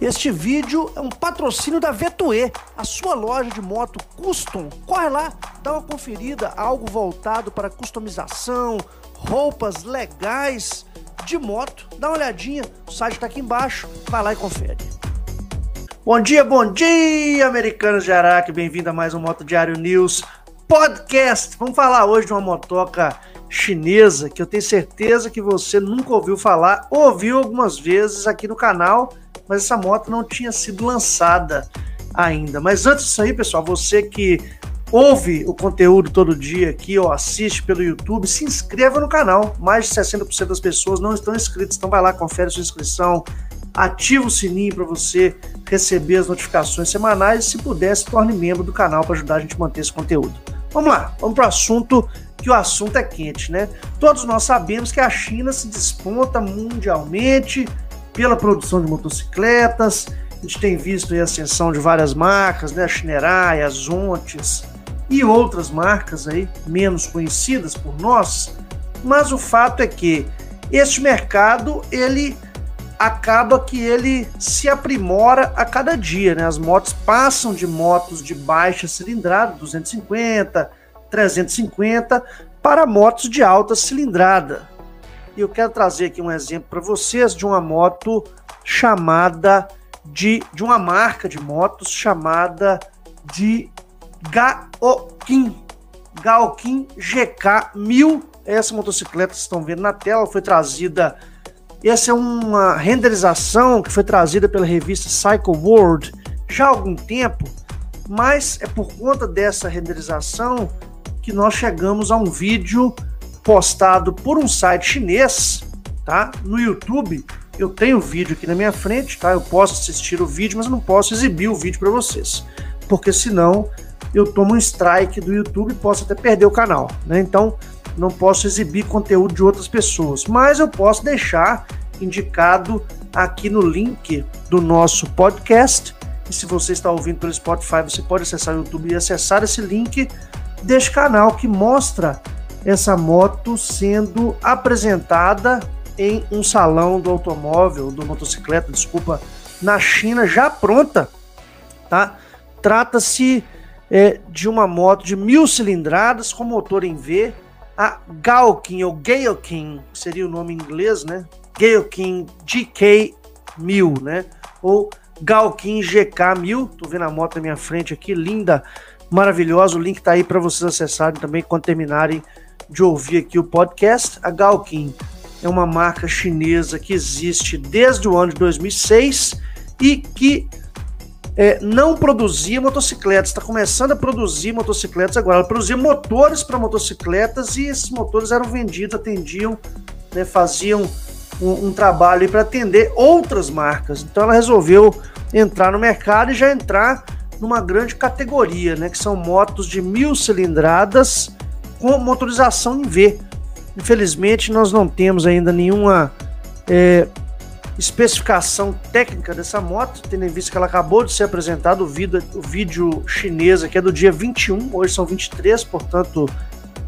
Este vídeo é um patrocínio da Vetue, a sua loja de moto custom. Corre lá, dá uma conferida, algo voltado para customização, roupas legais de moto. Dá uma olhadinha, o site está aqui embaixo, vai lá e confere. Bom dia, bom dia, americanos de Araque, bem-vindo a mais um Moto Diário News Podcast. Vamos falar hoje de uma motoca chinesa que eu tenho certeza que você nunca ouviu falar, ouviu algumas vezes aqui no canal mas essa moto não tinha sido lançada ainda. Mas antes disso aí, pessoal, você que ouve o conteúdo todo dia aqui ou assiste pelo YouTube, se inscreva no canal. Mais de 60% das pessoas não estão inscritas, então vai lá, confere sua inscrição, ativa o sininho para você receber as notificações semanais e se puder, se torne membro do canal para ajudar a gente a manter esse conteúdo. Vamos lá, vamos para o assunto, que o assunto é quente, né? Todos nós sabemos que a China se desponta mundialmente, pela produção de motocicletas. A gente tem visto a ascensão de várias marcas, né? A Shinerai, a Zontes e outras marcas aí menos conhecidas por nós. Mas o fato é que este mercado ele acaba que ele se aprimora a cada dia, né? As motos passam de motos de baixa cilindrada, 250, 350, para motos de alta cilindrada, e eu quero trazer aqui um exemplo para vocês de uma moto chamada de, de uma marca de motos chamada de Gaokin. Gaokin GK 1000. Essa motocicleta que vocês estão vendo na tela foi trazida. Essa é uma renderização que foi trazida pela revista Cycle World já há algum tempo, mas é por conta dessa renderização que nós chegamos a um vídeo postado por um site chinês, tá? No YouTube. Eu tenho o vídeo aqui na minha frente, tá? Eu posso assistir o vídeo, mas não posso exibir o vídeo para vocês, porque senão eu tomo um strike do YouTube e posso até perder o canal, né? Então, não posso exibir conteúdo de outras pessoas, mas eu posso deixar indicado aqui no link do nosso podcast. E se você está ouvindo pelo Spotify, você pode acessar o YouTube e acessar esse link deste canal que mostra essa moto sendo apresentada em um salão do automóvel, do motocicleta, desculpa, na China, já pronta, tá? Trata-se é, de uma moto de mil cilindradas com motor em V, a Galkin ou Gaokin, seria o nome em inglês, né? Gaokin GK 1000, né? Ou Galkin GK 1000. Tô vendo a moto na minha frente aqui, linda, maravilhosa. O link tá aí para vocês acessarem também quando terminarem de ouvir aqui o podcast. A Galkin é uma marca chinesa que existe desde o ano de 2006 e que é, não produzia motocicletas, está começando a produzir motocicletas agora. Ela produzia motores para motocicletas e esses motores eram vendidos, atendiam, né, faziam um, um trabalho para atender outras marcas. Então ela resolveu entrar no mercado e já entrar numa grande categoria, né, que são motos de mil cilindradas com motorização em V. Infelizmente, nós não temos ainda nenhuma é, especificação técnica dessa moto, tendo em vista que ela acabou de ser apresentada, o vídeo, o vídeo chinês aqui é do dia 21, hoje são 23, portanto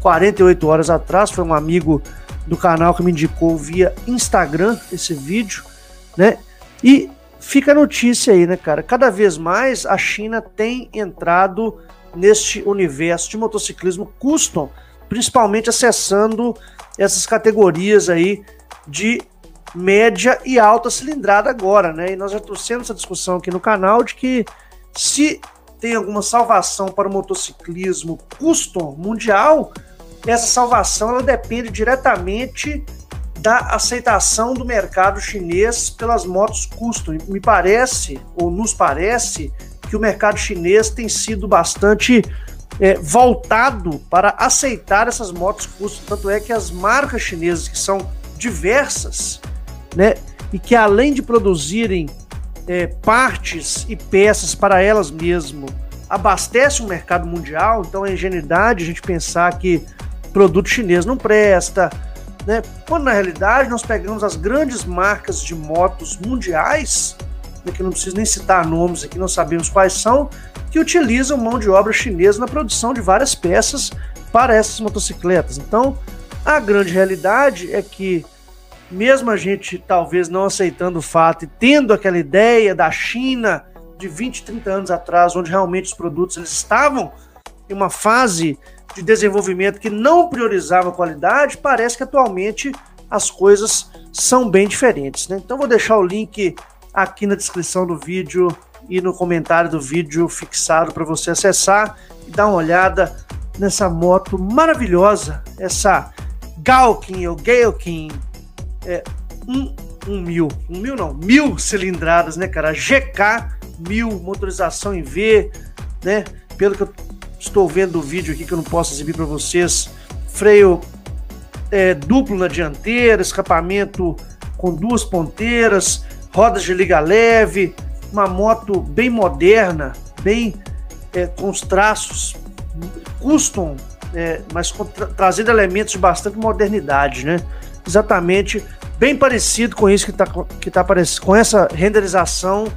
48 horas atrás, foi um amigo do canal que me indicou via Instagram esse vídeo, né? E fica a notícia aí, né, cara? Cada vez mais a China tem entrado neste universo de motociclismo custom, principalmente acessando essas categorias aí de média e alta cilindrada agora, né? E nós já trouxemos essa discussão aqui no canal de que se tem alguma salvação para o motociclismo custom mundial, essa salvação ela depende diretamente da aceitação do mercado chinês pelas motos custom. Me parece, ou nos parece, que o mercado chinês tem sido bastante é, voltado para aceitar essas motos custom. Tanto é que as marcas chinesas, que são diversas, né, e que além de produzirem é, partes e peças para elas mesmas, abastecem o mercado mundial. Então é ingenuidade a gente pensar que produto chinês não presta. Né? Quando na realidade nós pegamos as grandes marcas de motos mundiais né, que não preciso nem citar nomes aqui, não sabemos quais são, que utilizam mão de obra chinesa na produção de várias peças para essas motocicletas. Então, a grande realidade é que mesmo a gente talvez não aceitando o fato e tendo aquela ideia da China de 20, 30 anos atrás, onde realmente os produtos eles estavam em uma fase de desenvolvimento que não priorizava qualidade, parece que atualmente as coisas são bem diferentes. Né? Então vou deixar o link aqui na descrição do vídeo e no comentário do vídeo fixado para você acessar e dar uma olhada nessa moto maravilhosa, essa Galkin ou Galkin é, um, um mil, um mil não, mil cilindradas, né, cara? GK mil, motorização em V, né? Pelo que eu estou vendo do vídeo aqui que eu não posso exibir para vocês, freio é, duplo na dianteira, escapamento com duas ponteiras, rodas de liga leve, uma moto bem moderna, bem é, com os traços custom, é, mas tra trazendo elementos de bastante modernidade, né? Exatamente, bem parecido com isso que está que tá aparecendo, com essa renderização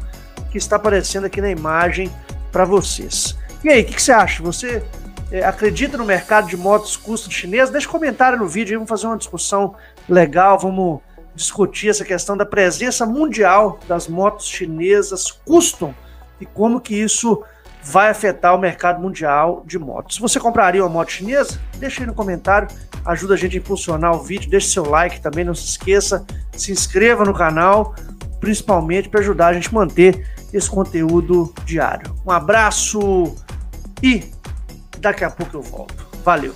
que está aparecendo aqui na imagem para vocês. E aí, o que, que, você acha? Você é, acredita no mercado de motos custom chinês? Deixa um comentário no vídeo, vamos fazer uma discussão legal, vamos discutir essa questão da presença mundial das motos chinesas custom e como que isso vai afetar o mercado mundial de motos. Você compraria uma moto chinesa, deixa aí no comentário, ajuda a gente a impulsionar o vídeo, deixe seu like também, não se esqueça, se inscreva no canal, principalmente para ajudar a gente a manter esse conteúdo diário. Um abraço e daqui a pouco eu volto. Valeu!